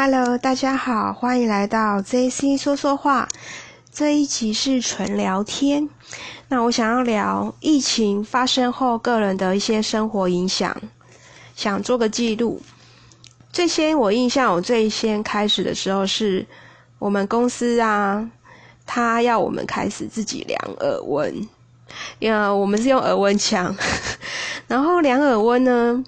Hello，大家好，欢迎来到 JC 说说话。这一集是纯聊天。那我想要聊疫情发生后个人的一些生活影响，想做个记录。最先我印象，我最先开始的时候是我们公司啊，他要我们开始自己量耳温，因为我们是用耳温枪，然后量耳温呢，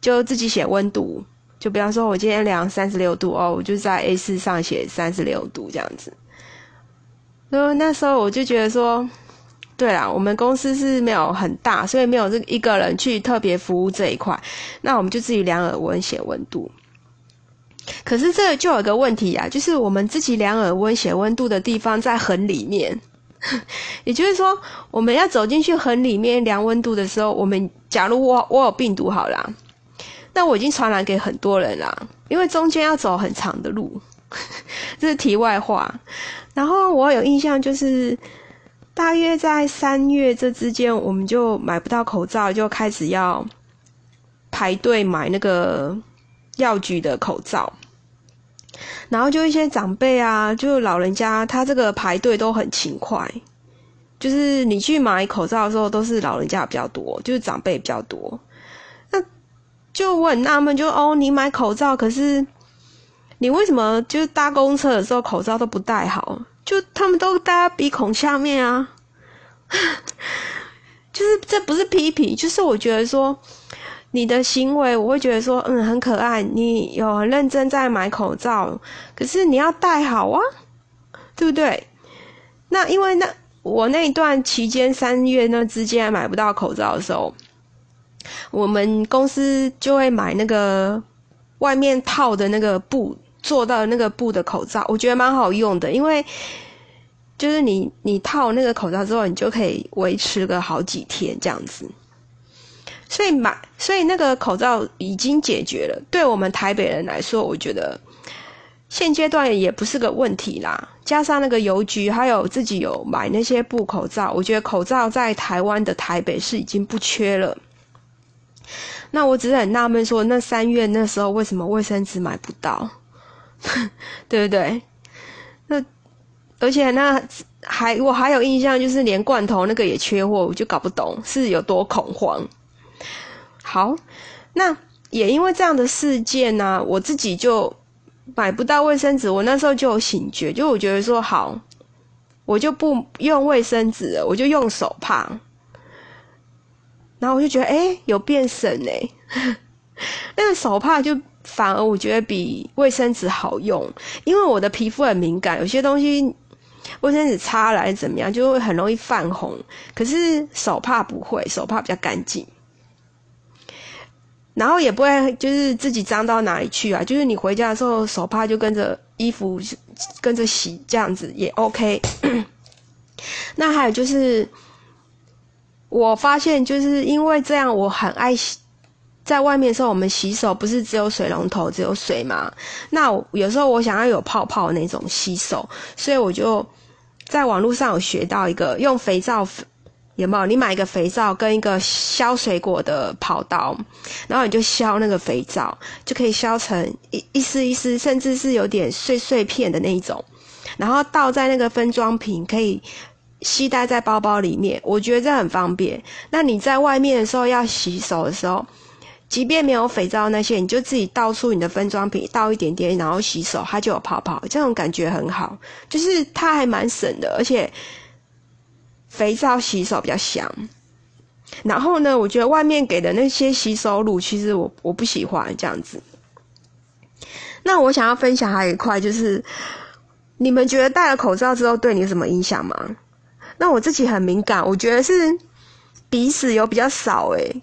就自己写温度。就比方说，我今天量三十六度哦，我就在 A 四上写三十六度这样子。然后那时候我就觉得说，对啦，我们公司是没有很大，所以没有这一个人去特别服务这一块，那我们就自己量耳温写温度。可是这就有个问题啊，就是我们自己量耳温写温度的地方在很里面，也就是说，我们要走进去很里面量温度的时候，我们假如我我有病毒好了。那我已经传染给很多人啦，因为中间要走很长的路，这是题外话。然后我有印象，就是大约在三月这之间，我们就买不到口罩，就开始要排队买那个药局的口罩。然后就一些长辈啊，就老人家，他这个排队都很勤快，就是你去买口罩的时候，都是老人家比较多，就是长辈比较多。就我很纳闷，就哦，你买口罩，可是你为什么就是搭公车的时候口罩都不戴好？就他们都戴鼻孔下面啊，就是这不是批评，就是我觉得说你的行为，我会觉得说嗯很可爱，你有很认真在买口罩，可是你要戴好啊，对不对？那因为那我那一段期间三月那之间买不到口罩的时候。我们公司就会买那个外面套的那个布做到那个布的口罩，我觉得蛮好用的，因为就是你你套那个口罩之后，你就可以维持个好几天这样子。所以买，所以那个口罩已经解决了。对我们台北人来说，我觉得现阶段也不是个问题啦。加上那个邮局还有自己有买那些布口罩，我觉得口罩在台湾的台北是已经不缺了。那我只是很纳闷，说那三月那时候为什么卫生纸买不到，对不对？那而且那还我还有印象，就是连罐头那个也缺货，我就搞不懂是有多恐慌。好，那也因为这样的事件呢，我自己就买不到卫生纸。我那时候就有醒觉，就我觉得说好，我就不用卫生纸，我就用手帕。然后我就觉得，哎，有变省哎，那个手帕就反而我觉得比卫生纸好用，因为我的皮肤很敏感，有些东西卫生纸擦来怎么样，就会很容易泛红。可是手帕不会，手帕比较干净，然后也不会就是自己脏到哪里去啊。就是你回家的时候，手帕就跟着衣服跟着洗，这样子也 OK。那还有就是。我发现就是因为这样，我很爱洗，在外面的时候，我们洗手不是只有水龙头只有水嘛？那有时候我想要有泡泡那种洗手，所以我就在网络上有学到一个用肥皂，有没有？你买一个肥皂跟一个削水果的刨刀，然后你就削那个肥皂，就可以削成一一丝一丝，甚至是有点碎碎片的那一种，然后倒在那个分装瓶，可以。携带在包包里面，我觉得这很方便。那你在外面的时候要洗手的时候，即便没有肥皂那些，你就自己倒出你的分装瓶，倒一点点，然后洗手，它就有泡泡，这种感觉很好。就是它还蛮省的，而且肥皂洗手比较香。然后呢，我觉得外面给的那些洗手乳，其实我我不喜欢这样子。那我想要分享还有一块，就是你们觉得戴了口罩之后对你有什么影响吗？那我自己很敏感，我觉得是鼻屎有比较少诶，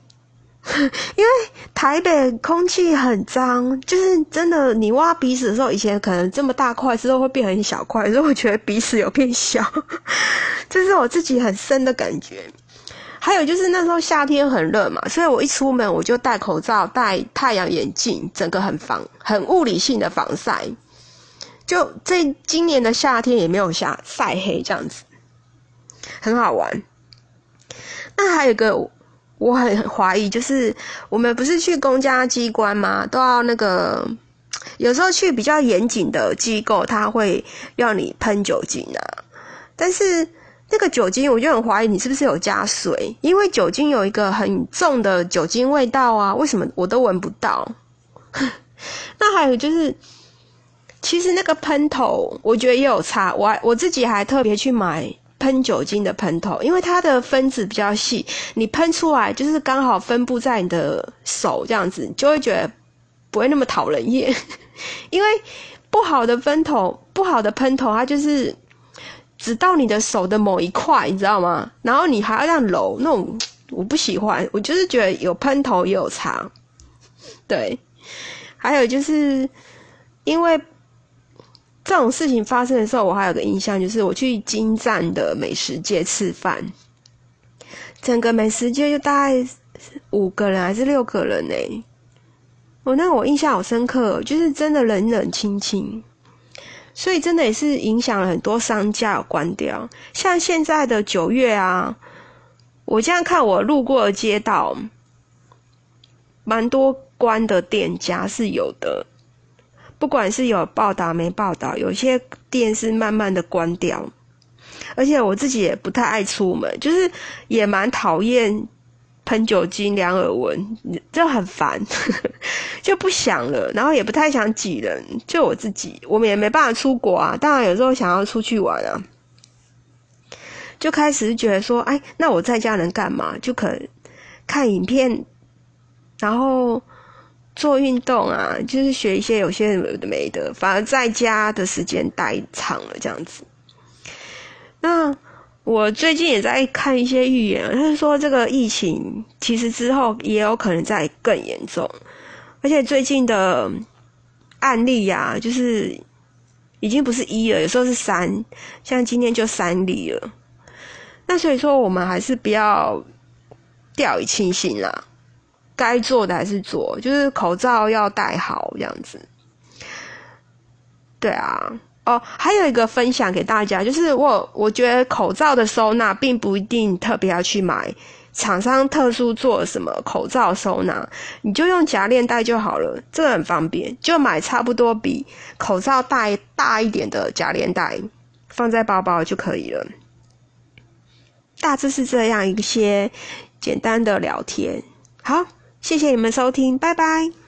因为台北空气很脏，就是真的，你挖鼻屎的时候，以前可能这么大块，之后会变很小块，所以我觉得鼻屎有变小，这是我自己很深的感觉。还有就是那时候夏天很热嘛，所以我一出门我就戴口罩、戴太阳眼镜，整个很防、很物理性的防晒。就这今年的夏天也没有下晒黑这样子。很好玩。那还有一个我很怀疑，就是我们不是去公家机关吗？都要那个有时候去比较严谨的机构，他会要你喷酒精啊，但是那个酒精，我就很怀疑你是不是有加水，因为酒精有一个很重的酒精味道啊，为什么我都闻不到？那还有就是，其实那个喷头，我觉得也有差，我我自己还特别去买喷酒精的喷头，因为它的分子比较细，你喷出来就是刚好分布在你的手这样子，你就会觉得不会那么讨人厌。因为不好的喷头，不好的喷头，它就是只到你的手的某一块，你知道吗？然后你还要这样揉，那种我不喜欢。我就是觉得有喷头也有差，对。还有就是因为这种事情发生的时候，我还有个印象，就是我去金站的美食街吃饭，整个美食街就大概五个人还是六个人呢。我那我印象好深刻，就是真的冷冷清清，所以真的也是影响了很多商家关掉。像现在的九月啊，我这样看我路过的街道，蛮多关的店家是有的，不管是有报道没报道，有些店是慢慢的关掉，而且我自己也不太爱出门，就是也蛮讨厌。喷酒精、量耳纹，就很烦，就不想了，然后也不太想挤人。就我自己，我们也没办法出国啊。当然有时候想要出去玩啊，就开始觉得说，哎，那我在家能干嘛？就可能看影片，然后做运动啊，就是学一些有些有的没的。反而在家的时间待长了，这样子。那。我最近也在看一些预言，他是说这个疫情其实之后也有可能再更严重，而且最近的案例呀，就是已经不是一了，有时候是三，像今天就三例了。那所以说，我们还是不要掉以轻心啦，该做的还是做，就是口罩要戴好这样子。对啊。哦，还有一个分享给大家，就是我我觉得口罩的收纳并不一定特别要去买厂商特殊做什么口罩收纳，你就用夹链袋就好了，这个很方便，就买差不多比口罩袋大一点的夹链袋，放在包包就可以了。大致是这样一些简单的聊天，好，谢谢你们收听，拜拜。